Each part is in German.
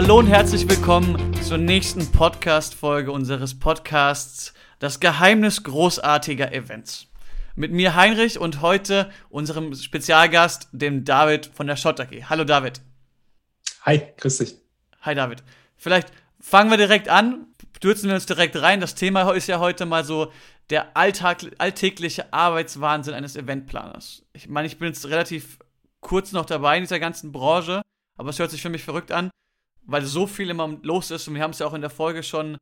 Hallo und herzlich willkommen zur nächsten Podcast-Folge unseres Podcasts Das Geheimnis großartiger Events. Mit mir Heinrich und heute unserem Spezialgast, dem David von der Shot AG. Hallo David. Hi, grüß dich. Hi David. Vielleicht fangen wir direkt an, stürzen wir uns direkt rein. Das Thema ist ja heute mal so der Alltag, alltägliche Arbeitswahnsinn eines Eventplaners. Ich meine, ich bin jetzt relativ kurz noch dabei in dieser ganzen Branche, aber es hört sich für mich verrückt an, weil so viel immer los ist und wir haben es ja auch in der Folge schon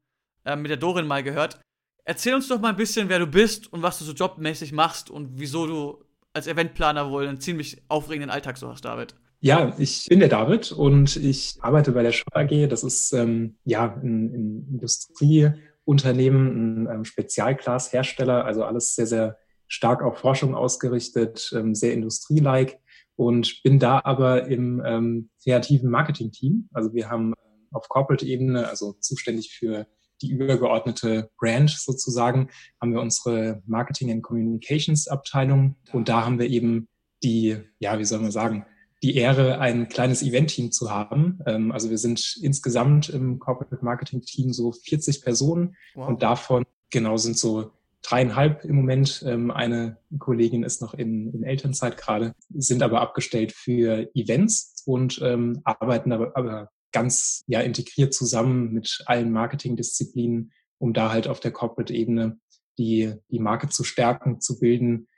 äh, mit der Dorin mal gehört. Erzähl uns doch mal ein bisschen, wer du bist und was du so jobmäßig machst und wieso du als Eventplaner wohl einen ziemlich aufregenden Alltag so hast, David. Ja, ich bin der David und ich arbeite bei der Schau AG. Das ist ähm, ja ein, ein Industrieunternehmen, ein ähm, Spezialglashersteller, also alles sehr, sehr stark auf Forschung ausgerichtet, ähm, sehr industrielike und bin da aber im ähm, kreativen Marketing-Team. Also wir haben auf Corporate-Ebene, also zuständig für die übergeordnete Brand sozusagen, haben wir unsere Marketing and Communications Abteilung und da haben wir eben die, ja, wie soll man sagen, die Ehre, ein kleines Event-Team zu haben. Ähm, also wir sind insgesamt im Corporate Marketing Team so 40 Personen wow. und davon genau sind so dreieinhalb im Moment. Ähm, eine Kollegin ist noch in, in Elternzeit gerade, sind aber abgestellt für Events und ähm, arbeiten aber, aber ganz ja integriert zusammen mit allen Marketingdisziplinen, um da halt auf der Corporate-Ebene die, die Marke zu stärken, zu bilden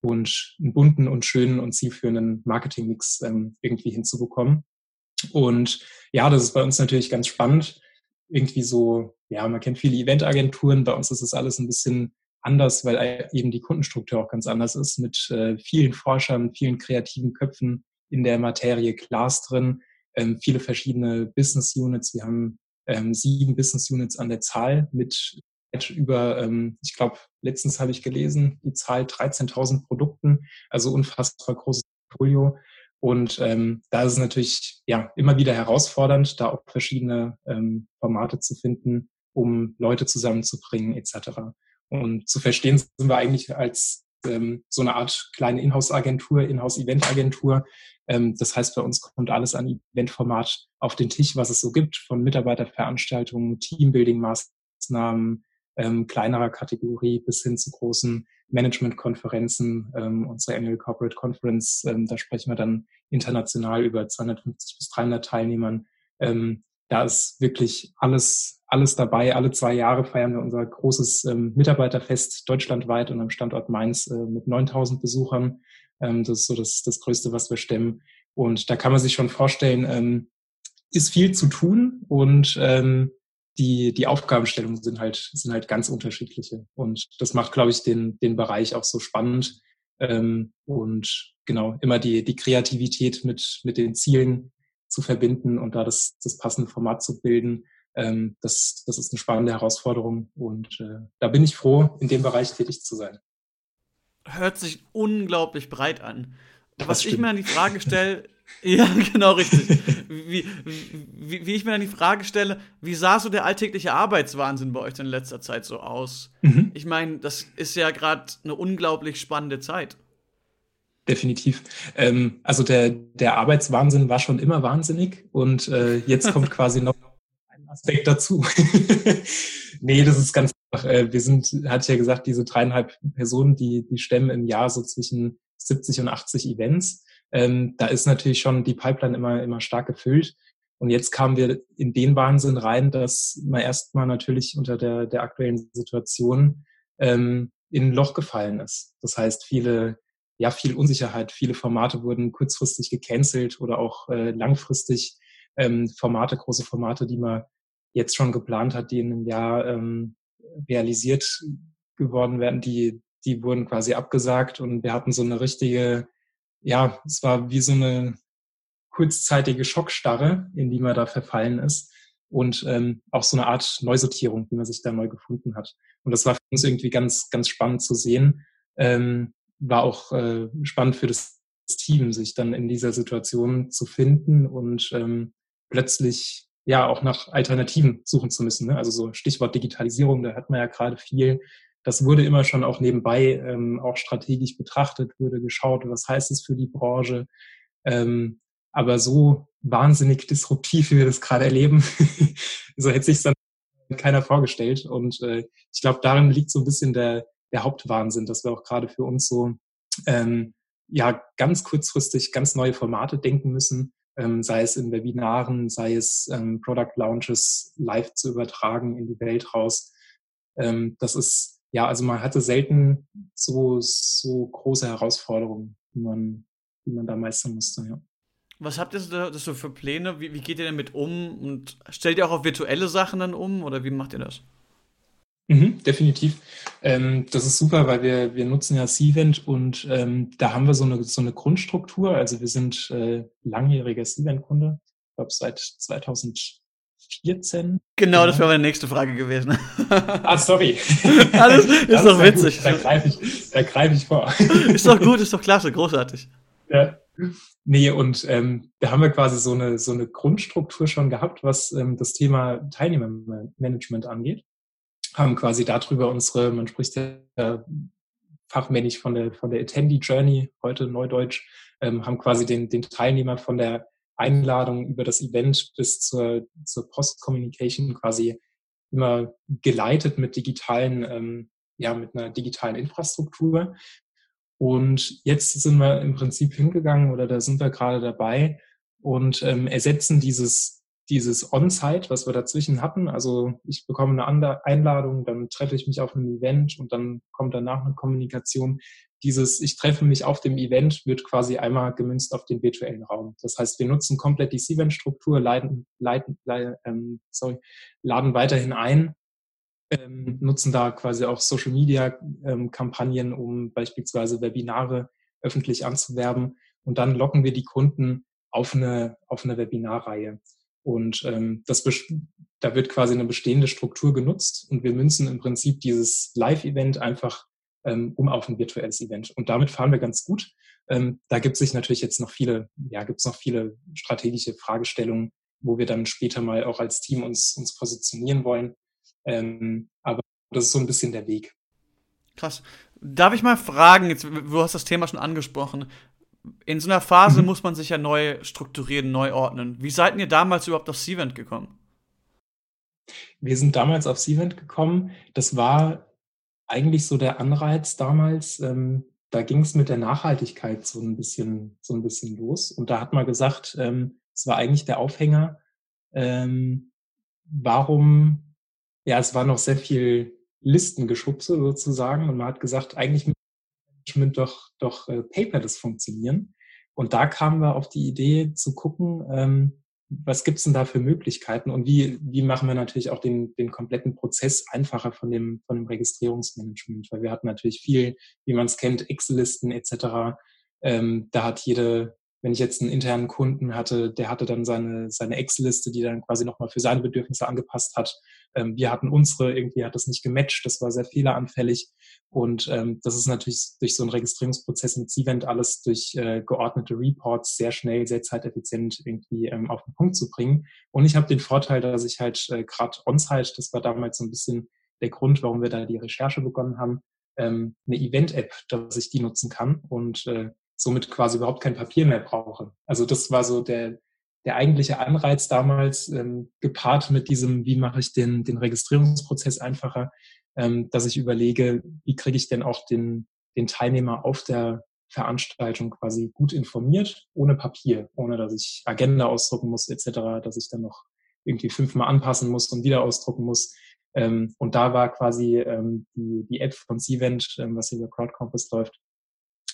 und einen bunten und schönen und zielführenden Marketingmix ähm, irgendwie hinzubekommen. Und ja, das ist bei uns natürlich ganz spannend. Irgendwie so, ja, man kennt viele Eventagenturen. Bei uns ist das alles ein bisschen anders, weil eben die Kundenstruktur auch ganz anders ist, mit äh, vielen Forschern, vielen kreativen Köpfen in der Materie Glas drin, ähm, viele verschiedene Business Units. Wir haben ähm, sieben Business Units an der Zahl mit über, ähm, ich glaube, letztens habe ich gelesen, die Zahl 13.000 Produkten, also unfassbar großes Portfolio. Und ähm, da ist es natürlich ja immer wieder herausfordernd, da auch verschiedene ähm, Formate zu finden, um Leute zusammenzubringen etc. Und zu verstehen sind wir eigentlich als ähm, so eine Art kleine Inhouse-Agentur, Inhouse-Event-Agentur. Ähm, das heißt, bei uns kommt alles an Eventformat auf den Tisch, was es so gibt, von Mitarbeiterveranstaltungen, Teambuilding-Maßnahmen, ähm, kleinerer Kategorie bis hin zu großen Management-Konferenzen. Ähm, unsere Annual Corporate Conference, ähm, da sprechen wir dann international über 250 bis 300 Teilnehmern. Ähm, da ist wirklich alles, alles dabei. Alle zwei Jahre feiern wir unser großes ähm, Mitarbeiterfest deutschlandweit und am Standort Mainz äh, mit 9000 Besuchern. Ähm, das ist so das, das Größte, was wir stemmen. Und da kann man sich schon vorstellen, ähm, ist viel zu tun und ähm, die, die Aufgabenstellungen sind halt, sind halt ganz unterschiedliche. Und das macht, glaube ich, den, den Bereich auch so spannend. Ähm, und genau, immer die, die Kreativität mit, mit den Zielen zu verbinden und da das, das passende Format zu bilden. Ähm, das, das ist eine spannende Herausforderung. Und äh, da bin ich froh, in dem Bereich tätig zu sein. Hört sich unglaublich breit an. Was ich mir an die Frage stelle, Ja, genau richtig. Wie, wie, wie, ich mir dann die Frage stelle, wie sah so der alltägliche Arbeitswahnsinn bei euch in letzter Zeit so aus? Mhm. Ich meine, das ist ja gerade eine unglaublich spannende Zeit. Definitiv. Ähm, also der, der Arbeitswahnsinn war schon immer wahnsinnig und äh, jetzt kommt quasi noch ein Aspekt dazu. nee, das ist ganz einfach. Äh, wir sind, hatte ich ja gesagt, diese dreieinhalb Personen, die, die stemmen im Jahr so zwischen 70 und 80 Events ähm, da ist natürlich schon die Pipeline immer, immer stark gefüllt. Und jetzt kamen wir in den Wahnsinn rein, dass man erstmal natürlich unter der, der aktuellen Situation ähm, in ein Loch gefallen ist. Das heißt, viele, ja, viel Unsicherheit, viele Formate wurden kurzfristig gecancelt oder auch äh, langfristig ähm, Formate, große Formate, die man jetzt schon geplant hat, die in einem Jahr ähm, realisiert geworden werden, die, die wurden quasi abgesagt und wir hatten so eine richtige ja, es war wie so eine kurzzeitige Schockstarre, in die man da verfallen ist und ähm, auch so eine Art Neusortierung, wie man sich da neu gefunden hat. Und das war für uns irgendwie ganz, ganz spannend zu sehen. Ähm, war auch äh, spannend für das Team, sich dann in dieser Situation zu finden und ähm, plötzlich ja auch nach Alternativen suchen zu müssen. Ne? Also so Stichwort Digitalisierung, da hat man ja gerade viel das wurde immer schon auch nebenbei ähm, auch strategisch betrachtet, wurde geschaut, was heißt es für die Branche. Ähm, aber so wahnsinnig disruptiv, wie wir das gerade erleben. so hätte sich dann keiner vorgestellt. Und äh, ich glaube, darin liegt so ein bisschen der, der Hauptwahnsinn, dass wir auch gerade für uns so ähm, ja ganz kurzfristig ganz neue Formate denken müssen, ähm, sei es in Webinaren, sei es ähm, Product Launches live zu übertragen in die Welt raus. Ähm, das ist ja, also man hatte selten so so große Herausforderungen, die man die man da meistern musste. Ja. Was habt ihr das so für Pläne? Wie, wie geht ihr damit um? Und stellt ihr auch auf virtuelle Sachen dann um oder wie macht ihr das? Mhm, definitiv. Ähm, das ist super, weil wir, wir nutzen ja Cvent und ähm, da haben wir so eine, so eine Grundstruktur. Also wir sind äh, langjähriger Cvent-Kunde, ich glaube seit 2014. Genau, das wäre meine nächste Frage gewesen. ah, sorry. Alles ist das doch witzig. Gut. Da greife ich, greif ich vor. ist doch gut, ist doch klasse, großartig. Ja. Nee, und ähm, da haben wir quasi so eine, so eine Grundstruktur schon gehabt, was ähm, das Thema Teilnehmermanagement angeht. Haben quasi darüber unsere, man spricht ja fachmännisch von der, von der Attendee Journey, heute Neudeutsch, ähm, haben quasi den, den Teilnehmer von der Einladung über das Event bis zur, zur Post-Communication quasi immer geleitet mit digitalen, ähm, ja, mit einer digitalen Infrastruktur. Und jetzt sind wir im Prinzip hingegangen oder da sind wir gerade dabei und ähm, ersetzen dieses, dieses On-Site, was wir dazwischen hatten. Also ich bekomme eine Einladung, dann treffe ich mich auf einem Event und dann kommt danach eine Kommunikation. Dieses Ich treffe mich auf dem Event wird quasi einmal gemünzt auf den virtuellen Raum. Das heißt, wir nutzen komplett die Event-Struktur, leiten, leiten, ähm, sorry, laden weiterhin ein ähm, nutzen da quasi auch Social Media ähm, um beispielsweise Webinare öffentlich anzuwerben. Und dann locken wir die Kunden auf eine, auf eine Webinarreihe. Und ähm, das, da wird quasi eine bestehende Struktur genutzt und wir münzen im Prinzip dieses Live-Event einfach ähm, um auf ein virtuelles Event. Und damit fahren wir ganz gut. Ähm, da gibt es sich natürlich jetzt noch viele, ja, gibt es noch viele strategische Fragestellungen, wo wir dann später mal auch als Team uns, uns positionieren wollen. Ähm, aber das ist so ein bisschen der Weg. Krass. Darf ich mal fragen, jetzt, du hast das Thema schon angesprochen. In so einer Phase mhm. muss man sich ja neu strukturieren, neu ordnen. Wie seid ihr damals überhaupt auf Cvent gekommen? Wir sind damals auf Cvent gekommen. Das war eigentlich so der Anreiz damals. Ähm, da ging es mit der Nachhaltigkeit so ein bisschen, so ein bisschen los. Und da hat man gesagt, ähm, es war eigentlich der Aufhänger, ähm, warum ja, es war noch sehr viel Listengeschubse sozusagen und man hat gesagt, eigentlich Management doch, doch äh, paperless funktionieren. Und da kamen wir auf die Idee zu gucken, ähm, was gibt's denn da für Möglichkeiten und wie, wie machen wir natürlich auch den, den kompletten Prozess einfacher von dem, von dem Registrierungsmanagement, weil wir hatten natürlich viel, wie man es kennt, Excel-Listen etc. Ähm, da hat jede, wenn ich jetzt einen internen Kunden hatte, der hatte dann seine, seine Excel-Liste, die dann quasi nochmal für seine Bedürfnisse angepasst hat. Ähm, wir hatten unsere, irgendwie hat das nicht gematcht, das war sehr fehleranfällig. Und ähm, das ist natürlich durch so einen Registrierungsprozess mit Cvent alles durch äh, geordnete Reports sehr schnell, sehr zeiteffizient irgendwie ähm, auf den Punkt zu bringen. Und ich habe den Vorteil, dass ich halt äh, gerade on-site, das war damals so ein bisschen der Grund, warum wir da die Recherche begonnen haben, ähm, eine Event-App, dass ich die nutzen kann und äh, somit quasi überhaupt kein Papier mehr brauche. Also das war so der, der eigentliche Anreiz damals, ähm, gepaart mit diesem, wie mache ich den, den Registrierungsprozess einfacher, ähm, dass ich überlege, wie kriege ich denn auch den, den Teilnehmer auf der Veranstaltung quasi gut informiert, ohne Papier, ohne dass ich Agenda ausdrucken muss etc., dass ich dann noch irgendwie fünfmal anpassen muss und wieder ausdrucken muss. Ähm, und da war quasi ähm, die, die App von Cvent, ähm, was über CrowdCompass läuft,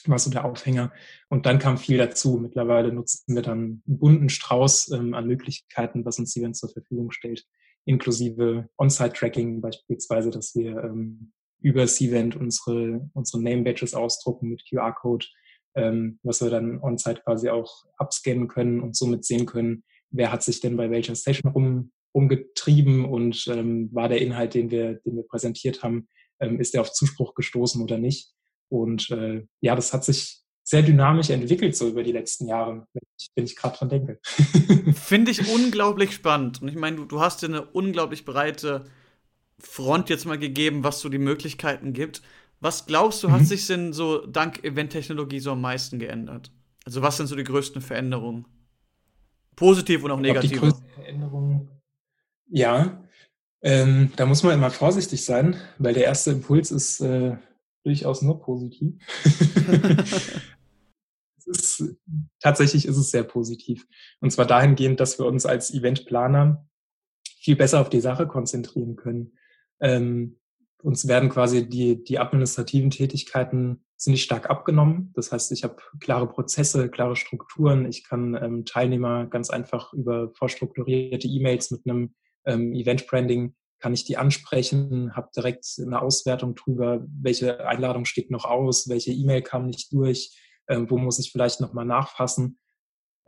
war so der Aufhänger. Und dann kam viel dazu. Mittlerweile nutzen wir dann einen bunten Strauß ähm, an Möglichkeiten, was uns Event zur Verfügung stellt, inklusive On-Site-Tracking beispielsweise, dass wir ähm, über Cvent unsere, unsere Name-Badges ausdrucken mit QR-Code, ähm, was wir dann on-site quasi auch abscannen können und somit sehen können, wer hat sich denn bei welcher Session rum, rumgetrieben und ähm, war der Inhalt, den wir, den wir präsentiert haben, ähm, ist der auf Zuspruch gestoßen oder nicht. Und äh, ja, das hat sich sehr dynamisch entwickelt so über die letzten Jahre, wenn ich, ich gerade dran denke. Finde ich unglaublich spannend. Und ich meine, du, du hast dir eine unglaublich breite Front jetzt mal gegeben, was so die Möglichkeiten gibt. Was glaubst du, mhm. hat sich denn so dank Event-Technologie so am meisten geändert? Also was sind so die größten Veränderungen? Positiv und auch negativ. Die größte Veränderung, ja, ähm, da muss man immer vorsichtig sein, weil der erste Impuls ist äh, durchaus nur positiv. ist, tatsächlich ist es sehr positiv. Und zwar dahingehend, dass wir uns als Eventplaner viel besser auf die Sache konzentrieren können. Ähm, uns werden quasi die, die administrativen Tätigkeiten ziemlich stark abgenommen. Das heißt, ich habe klare Prozesse, klare Strukturen. Ich kann ähm, Teilnehmer ganz einfach über vorstrukturierte E-Mails mit einem ähm, Event-Branding kann ich die ansprechen, habe direkt eine Auswertung drüber, welche Einladung steht noch aus, welche E-Mail kam nicht durch, ähm, wo muss ich vielleicht nochmal nachfassen,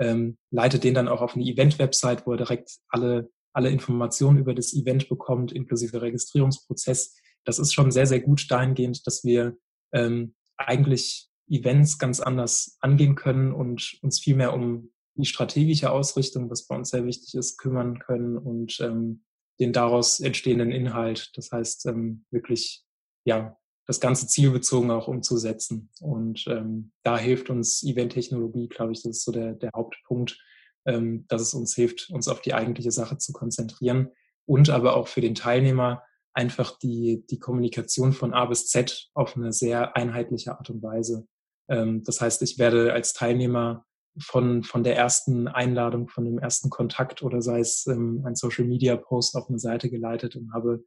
ähm, leite den dann auch auf eine Event-Website, wo er direkt alle, alle Informationen über das Event bekommt, inklusive Registrierungsprozess. Das ist schon sehr, sehr gut dahingehend, dass wir ähm, eigentlich Events ganz anders angehen können und uns viel mehr um die strategische Ausrichtung, was bei uns sehr wichtig ist, kümmern können und ähm, den daraus entstehenden Inhalt. Das heißt, ähm, wirklich, ja, das ganze zielbezogen auch umzusetzen. Und ähm, da hilft uns Event-Technologie, glaube ich, das ist so der, der Hauptpunkt, ähm, dass es uns hilft, uns auf die eigentliche Sache zu konzentrieren und aber auch für den Teilnehmer einfach die, die Kommunikation von A bis Z auf eine sehr einheitliche Art und Weise. Ähm, das heißt, ich werde als Teilnehmer von, von der ersten Einladung, von dem ersten Kontakt oder sei es ähm, ein Social Media Post auf eine Seite geleitet und habe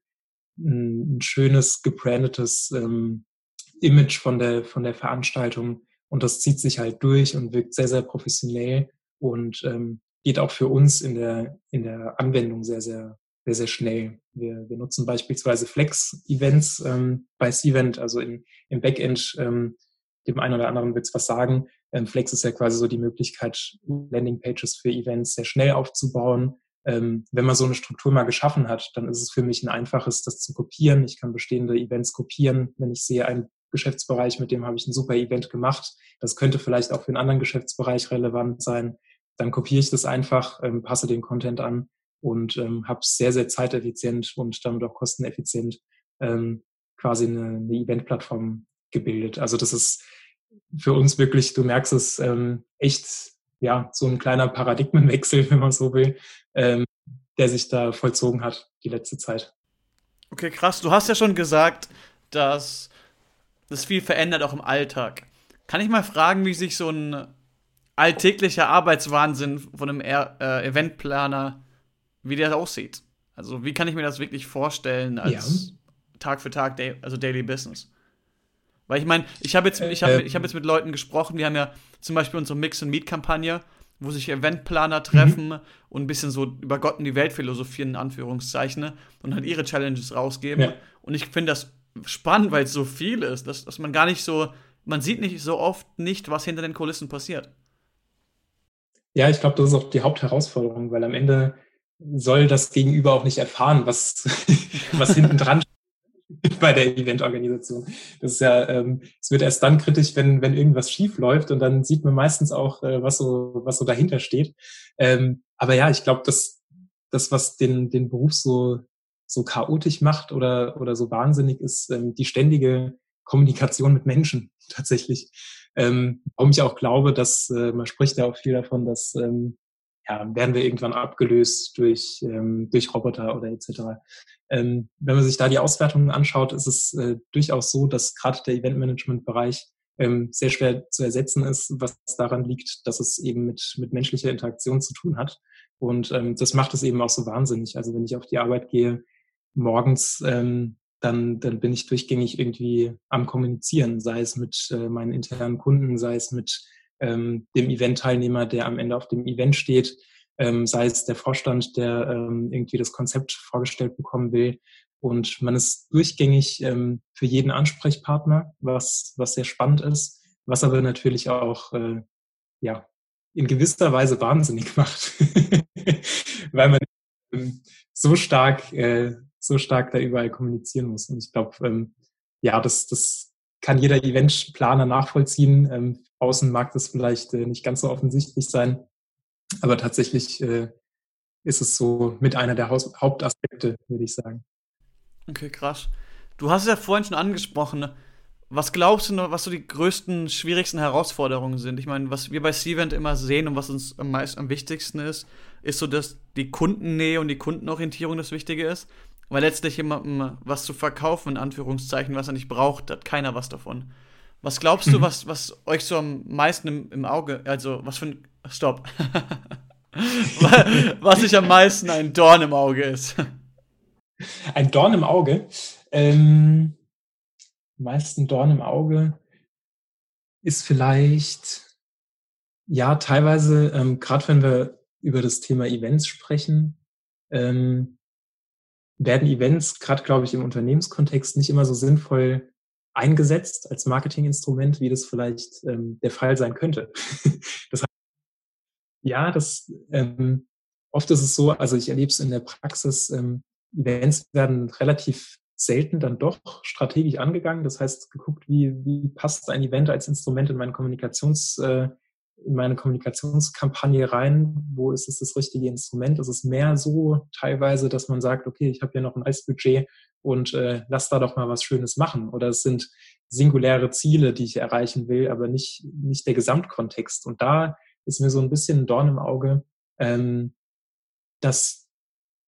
ein, ein schönes, gebrandetes ähm, Image von der, von der Veranstaltung. Und das zieht sich halt durch und wirkt sehr, sehr professionell und ähm, geht auch für uns in der, in der Anwendung sehr, sehr, sehr, sehr schnell. Wir, wir nutzen beispielsweise Flex-Events ähm, bei Cvent, also in, im Backend, ähm, dem einen oder anderen wird es was sagen, ähm, Flex ist ja quasi so die Möglichkeit, Landingpages für Events sehr schnell aufzubauen. Ähm, wenn man so eine Struktur mal geschaffen hat, dann ist es für mich ein einfaches, das zu kopieren. Ich kann bestehende Events kopieren. Wenn ich sehe, ein Geschäftsbereich, mit dem habe ich ein super Event gemacht, das könnte vielleicht auch für einen anderen Geschäftsbereich relevant sein, dann kopiere ich das einfach, ähm, passe den Content an und ähm, habe sehr, sehr zeiteffizient und damit auch kosteneffizient ähm, quasi eine, eine Event-Plattform gebildet. Also das ist für uns wirklich, du merkst es, ähm, echt ja so ein kleiner Paradigmenwechsel, wenn man so will, ähm, der sich da vollzogen hat die letzte Zeit. Okay, krass. Du hast ja schon gesagt, dass das viel verändert auch im Alltag. Kann ich mal fragen, wie sich so ein alltäglicher Arbeitswahnsinn von einem äh, Eventplaner, wie der aussieht? Also wie kann ich mir das wirklich vorstellen als ja. Tag für Tag, also Daily Business? Weil ich meine, ich habe jetzt, ich hab, äh, ich hab jetzt mit Leuten gesprochen, die haben ja zum Beispiel unsere Mix- and Meet-Kampagne, wo sich Eventplaner treffen mhm. und ein bisschen so über Gott und die Welt philosophieren, in Anführungszeichen, und halt ihre Challenges rausgeben. Ja. Und ich finde das spannend, weil es so viel ist, dass, dass man gar nicht so, man sieht nicht so oft nicht, was hinter den Kulissen passiert. Ja, ich glaube, das ist auch die Hauptherausforderung, weil am Ende soll das Gegenüber auch nicht erfahren, was, was hinten dran bei der Eventorganisation. Das ist ja, ähm, es wird erst dann kritisch, wenn, wenn irgendwas schief läuft und dann sieht man meistens auch, äh, was so, was so dahinter steht. Ähm, aber ja, ich glaube, dass das, was den, den Beruf so, so chaotisch macht oder, oder so wahnsinnig ist, ähm, die ständige Kommunikation mit Menschen tatsächlich. Ähm, warum ich auch glaube, dass äh, man spricht ja auch viel davon, dass ähm, ja, werden wir irgendwann abgelöst durch, ähm, durch Roboter oder etc. Ähm, wenn man sich da die Auswertungen anschaut, ist es äh, durchaus so, dass gerade der Eventmanagement-Bereich ähm, sehr schwer zu ersetzen ist, was daran liegt, dass es eben mit, mit menschlicher Interaktion zu tun hat. Und ähm, das macht es eben auch so wahnsinnig. Also wenn ich auf die Arbeit gehe, morgens, ähm, dann, dann bin ich durchgängig irgendwie am Kommunizieren, sei es mit äh, meinen internen Kunden, sei es mit ähm, dem Event-Teilnehmer, der am Ende auf dem Event steht, ähm, sei es der Vorstand, der ähm, irgendwie das Konzept vorgestellt bekommen will. Und man ist durchgängig ähm, für jeden Ansprechpartner, was, was sehr spannend ist, was aber natürlich auch äh, ja, in gewisser Weise wahnsinnig macht, weil man ähm, so stark, äh, so stark da überall kommunizieren muss. Und ich glaube, ähm, ja, das, das kann jeder Eventplaner nachvollziehen. Ähm, außen mag das vielleicht äh, nicht ganz so offensichtlich sein, aber tatsächlich äh, ist es so mit einer der Haus Hauptaspekte, würde ich sagen. Okay, krass. Du hast es ja vorhin schon angesprochen. was glaubst du, was so die größten, schwierigsten Herausforderungen sind? Ich meine, was wir bei Cvent immer sehen und was uns am meisten am wichtigsten ist, ist so, dass die Kundennähe und die Kundenorientierung das Wichtige ist. Weil letztlich jemandem was zu verkaufen, in Anführungszeichen, was er nicht braucht, hat keiner was davon. Was glaubst mhm. du, was, was euch so am meisten im, im Auge, also was für ein, stopp. was sich am meisten ein Dorn im Auge ist. Ein Dorn im Auge? Ähm, meisten Dorn im Auge ist vielleicht, ja, teilweise, ähm, gerade wenn wir über das Thema Events sprechen, ähm, werden Events, gerade glaube ich im Unternehmenskontext, nicht immer so sinnvoll eingesetzt als Marketinginstrument, wie das vielleicht ähm, der Fall sein könnte. das heißt, ja, das ähm, oft ist es so, also ich erlebe es in der Praxis, ähm, Events werden relativ selten dann doch strategisch angegangen. Das heißt, geguckt, wie, wie passt ein Event als Instrument in meine Kommunikations, äh, in meine Kommunikationskampagne rein? Wo ist es das richtige Instrument? Es ist mehr so teilweise, dass man sagt, okay, ich habe ja noch ein Eisbudget und äh, lass da doch mal was Schönes machen. Oder es sind singuläre Ziele, die ich erreichen will, aber nicht, nicht der Gesamtkontext. Und da ist mir so ein bisschen ein Dorn im Auge, ähm, dass,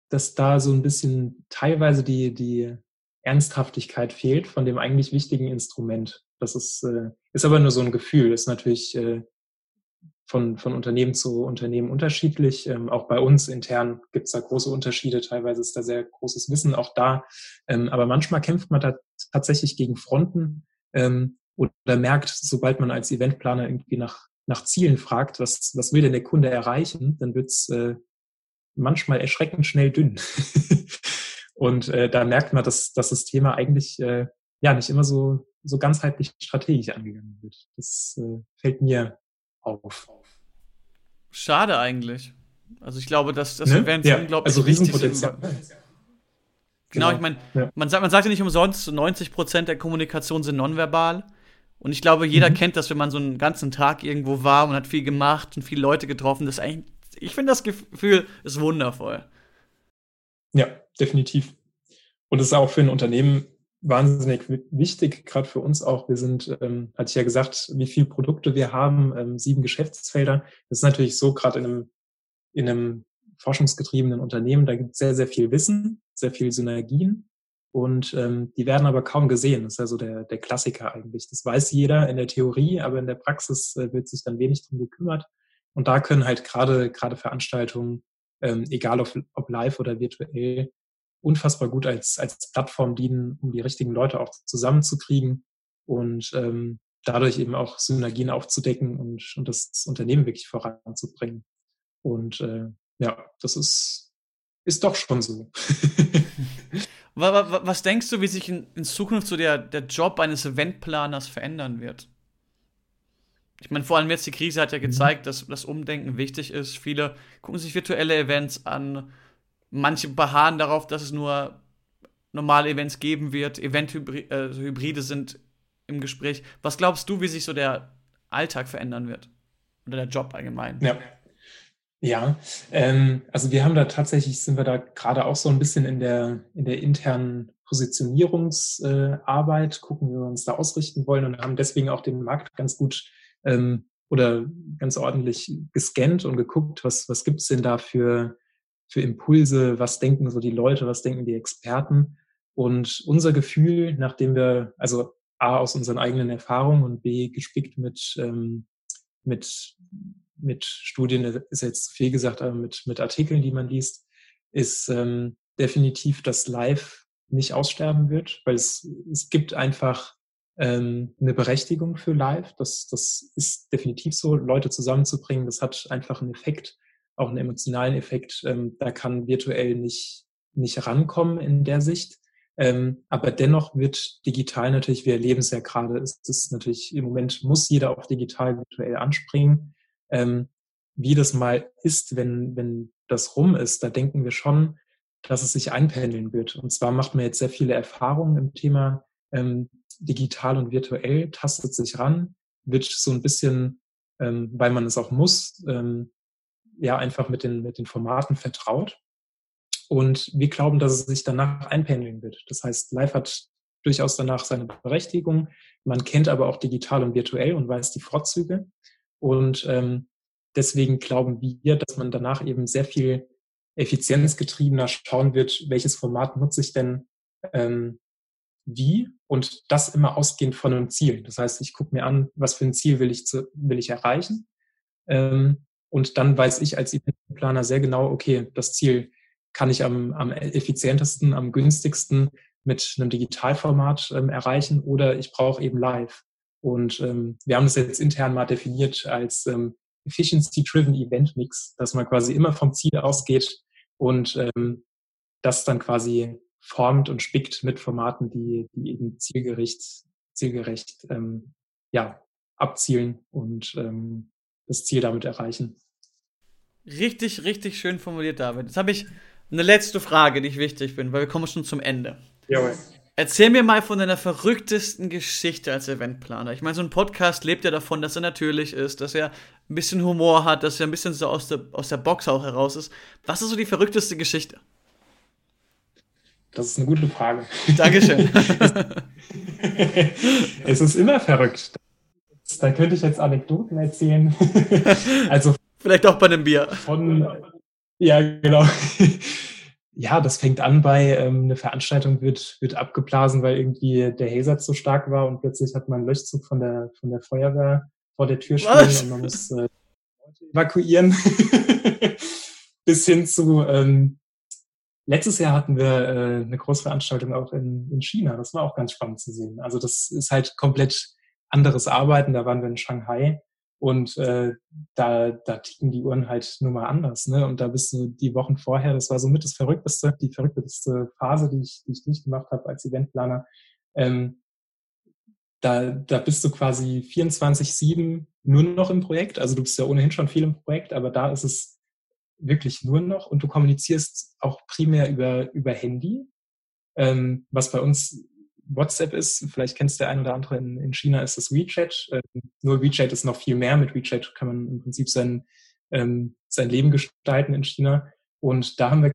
dass da so ein bisschen teilweise die, die Ernsthaftigkeit fehlt von dem eigentlich wichtigen Instrument. Das ist, äh, ist aber nur so ein Gefühl, ist natürlich äh, von, von Unternehmen zu Unternehmen unterschiedlich. Ähm, auch bei uns intern gibt es da große Unterschiede. Teilweise ist da sehr großes Wissen auch da. Ähm, aber manchmal kämpft man da tatsächlich gegen Fronten ähm, oder merkt, sobald man als Eventplaner irgendwie nach, nach Zielen fragt, was, was will denn der Kunde erreichen, dann wird's äh, manchmal erschreckend schnell dünn. Und äh, da merkt man, dass, dass das Thema eigentlich äh, ja nicht immer so, so ganzheitlich strategisch angegangen wird. Das äh, fällt mir auf. Schade eigentlich. Also ich glaube, dass das ne? Event ja, unglaublich also Riesenpotenzial. Genau, genau, ich meine, ja. man, sagt, man sagt ja nicht umsonst, 90 Prozent der Kommunikation sind nonverbal. Und ich glaube, jeder mhm. kennt das, wenn man so einen ganzen Tag irgendwo war und hat viel gemacht und viele Leute getroffen. Das eigentlich, ich finde das Gefühl ist wundervoll. Ja, definitiv. Und es ist auch für ein Unternehmen wahnsinnig wichtig, gerade für uns auch. Wir sind, ähm, hatte ich ja gesagt, wie viele Produkte wir haben, ähm, sieben Geschäftsfelder. Das ist natürlich so, gerade in einem, in einem forschungsgetriebenen Unternehmen, da gibt es sehr, sehr viel Wissen, sehr viel Synergien und ähm, die werden aber kaum gesehen. Das ist ja so der, der Klassiker eigentlich. Das weiß jeder in der Theorie, aber in der Praxis äh, wird sich dann wenig drum gekümmert. Und da können halt gerade gerade Veranstaltungen ähm, egal ob, ob live oder virtuell, unfassbar gut als, als Plattform dienen, um die richtigen Leute auch zusammenzukriegen und ähm, dadurch eben auch Synergien aufzudecken und, und das Unternehmen wirklich voranzubringen. Und äh, ja, das ist, ist doch schon so. was denkst du, wie sich in, in Zukunft so der, der Job eines Eventplaners verändern wird? Ich meine, vor allem jetzt die Krise hat ja mhm. gezeigt, dass das Umdenken wichtig ist. Viele gucken sich virtuelle Events an. Manche beharren darauf, dass es nur normale Events geben wird. Event-Hybride äh, sind im Gespräch. Was glaubst du, wie sich so der Alltag verändern wird? Oder der Job allgemein? Ja. Ja, ähm, also wir haben da tatsächlich, sind wir da gerade auch so ein bisschen in der, in der internen Positionierungsarbeit, äh, gucken, wie wir uns da ausrichten wollen und haben deswegen auch den Markt ganz gut ähm, oder ganz ordentlich gescannt und geguckt, was, was gibt's denn da für, für Impulse, was denken so die Leute, was denken die Experten. Und unser Gefühl, nachdem wir, also A, aus unseren eigenen Erfahrungen und B, gespickt mit, ähm, mit, mit Studien, ist jetzt zu viel gesagt, aber mit, mit Artikeln, die man liest, ist ähm, definitiv, dass Live nicht aussterben wird, weil es, es gibt einfach ähm, eine Berechtigung für Live. Das, das ist definitiv so, Leute zusammenzubringen. Das hat einfach einen Effekt, auch einen emotionalen Effekt. Ähm, da kann virtuell nicht, nicht rankommen in der Sicht. Ähm, aber dennoch wird digital natürlich, wir erleben es ja gerade, ist es natürlich im Moment muss jeder auf digital virtuell anspringen. Ähm, wie das mal ist, wenn, wenn das rum ist, da denken wir schon, dass es sich einpendeln wird. Und zwar macht man jetzt sehr viele Erfahrungen im Thema ähm, digital und virtuell, tastet sich ran, wird so ein bisschen, ähm, weil man es auch muss, ähm, ja, einfach mit den, mit den Formaten vertraut. Und wir glauben, dass es sich danach einpendeln wird. Das heißt, Live hat durchaus danach seine Berechtigung. Man kennt aber auch digital und virtuell und weiß die Vorzüge. Und ähm, deswegen glauben wir, dass man danach eben sehr viel effizienzgetriebener schauen wird, welches Format nutze ich denn ähm, wie und das immer ausgehend von einem Ziel. Das heißt, ich gucke mir an, was für ein Ziel will ich, zu, will ich erreichen. Ähm, und dann weiß ich als Eventplaner sehr genau, okay, das Ziel kann ich am, am effizientesten, am günstigsten mit einem Digitalformat ähm, erreichen oder ich brauche eben live. Und ähm, wir haben das jetzt intern mal definiert als ähm, Efficiency-Driven Event Mix, dass man quasi immer vom Ziel ausgeht und ähm, das dann quasi formt und spickt mit Formaten, die, die eben zielgerecht, zielgerecht ähm, ja, abzielen und ähm, das Ziel damit erreichen. Richtig, richtig schön formuliert, David. Jetzt habe ich eine letzte Frage, die ich wichtig bin, weil wir kommen schon zum Ende. Jawohl. Erzähl mir mal von deiner verrücktesten Geschichte als Eventplaner. Ich meine, so ein Podcast lebt ja davon, dass er natürlich ist, dass er ein bisschen Humor hat, dass er ein bisschen so aus der, aus der Box auch heraus ist. Was ist so die verrückteste Geschichte? Das ist eine gute Frage. Dankeschön. es ist immer verrückt. Da könnte ich jetzt Anekdoten erzählen. also Vielleicht auch bei einem Bier. Von, ja, genau. Ja, das fängt an bei ähm, eine Veranstaltung wird, wird abgeblasen, weil irgendwie der Hazer zu stark war und plötzlich hat man einen Löschzug von der, von der Feuerwehr vor der Tür stehen Was? und man muss äh, evakuieren. Bis hin zu ähm, Letztes Jahr hatten wir äh, eine Großveranstaltung auch in, in China. Das war auch ganz spannend zu sehen. Also das ist halt komplett anderes Arbeiten. Da waren wir in Shanghai und äh, da, da ticken die Uhren halt nur mal anders. Ne? Und da bist du die Wochen vorher, das war somit das Verrückteste, die verrückteste Phase, die ich, die ich durchgemacht habe als Eventplaner. Ähm, da, da bist du quasi 24-7 nur noch im Projekt. Also du bist ja ohnehin schon viel im Projekt, aber da ist es wirklich nur noch und du kommunizierst auch primär über, über Handy, ähm, was bei uns WhatsApp ist. Vielleicht kennst du der ein oder andere in, in China ist das WeChat. Ähm, nur WeChat ist noch viel mehr. Mit WeChat kann man im Prinzip sein, ähm, sein Leben gestalten in China. Und da haben wir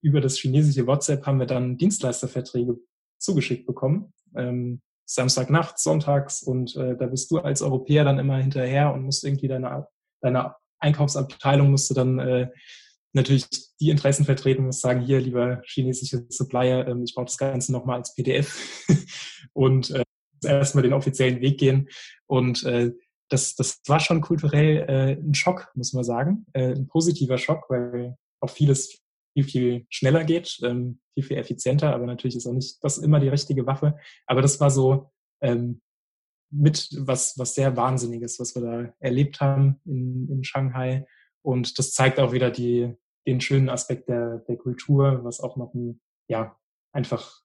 über das chinesische WhatsApp haben wir dann Dienstleisterverträge zugeschickt bekommen. Ähm, Samstagnacht, sonntags und äh, da bist du als Europäer dann immer hinterher und musst irgendwie deine, deine Einkaufsabteilung musste dann äh, natürlich die Interessen vertreten, muss sagen, hier, lieber chinesische Supplier, ähm, ich brauche das Ganze nochmal als PDF und äh, erstmal den offiziellen Weg gehen. Und äh, das, das war schon kulturell äh, ein Schock, muss man sagen. Äh, ein positiver Schock, weil auch vieles viel, viel schneller geht, ähm, viel, viel effizienter, aber natürlich ist auch nicht das immer die richtige Waffe. Aber das war so ähm, mit was, was sehr Wahnsinniges, was wir da erlebt haben in, in Shanghai. Und das zeigt auch wieder die, den schönen Aspekt der, der Kultur, was auch noch ein, ja, einfach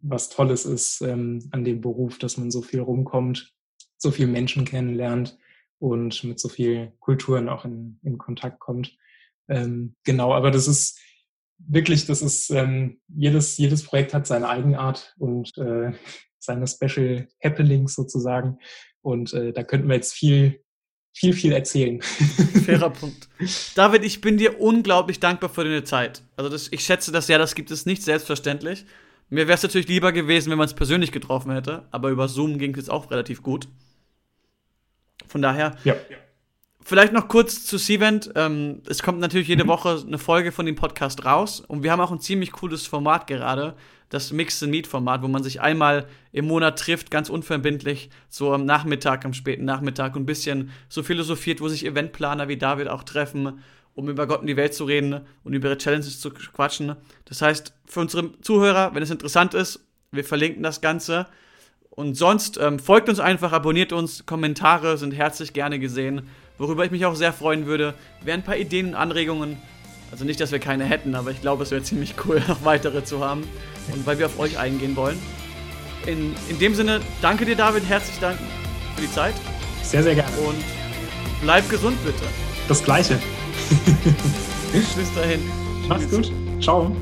was Tolles ist ähm, an dem Beruf, dass man so viel rumkommt, so viel Menschen kennenlernt und mit so viel Kulturen auch in, in Kontakt kommt. Ähm, genau, aber das ist wirklich, das ist, ähm, jedes, jedes Projekt hat seine Eigenart und äh, seine Special Happenings sozusagen. Und äh, da könnten wir jetzt viel, viel, viel erzählen. Fairer Punkt. David, ich bin dir unglaublich dankbar für deine Zeit. Also das, ich schätze das ja, das gibt es nicht selbstverständlich. Mir wäre es natürlich lieber gewesen, wenn man es persönlich getroffen hätte, aber über Zoom ging es auch relativ gut. Von daher, ja. Vielleicht noch kurz zu Cvent. Ähm, es kommt natürlich jede mhm. Woche eine Folge von dem Podcast raus und wir haben auch ein ziemlich cooles Format gerade, das Mix and Meet Format, wo man sich einmal im Monat trifft, ganz unverbindlich, so am Nachmittag, am späten Nachmittag und ein bisschen so philosophiert, wo sich Eventplaner wie David auch treffen, um über Gott und die Welt zu reden und über ihre Challenges zu quatschen. Das heißt, für unsere Zuhörer, wenn es interessant ist, wir verlinken das Ganze. Und sonst ähm, folgt uns einfach, abonniert uns, Kommentare sind herzlich gerne gesehen. Worüber ich mich auch sehr freuen würde, wären ein paar Ideen und Anregungen. Also nicht, dass wir keine hätten, aber ich glaube, es wäre ziemlich cool, noch weitere zu haben. Und weil wir auf euch eingehen wollen. In, in dem Sinne, danke dir, David, herzlich danken für die Zeit. Sehr, sehr gerne. Und bleib gesund, bitte. Das Gleiche. Bis dahin. Mach's gut. Ciao.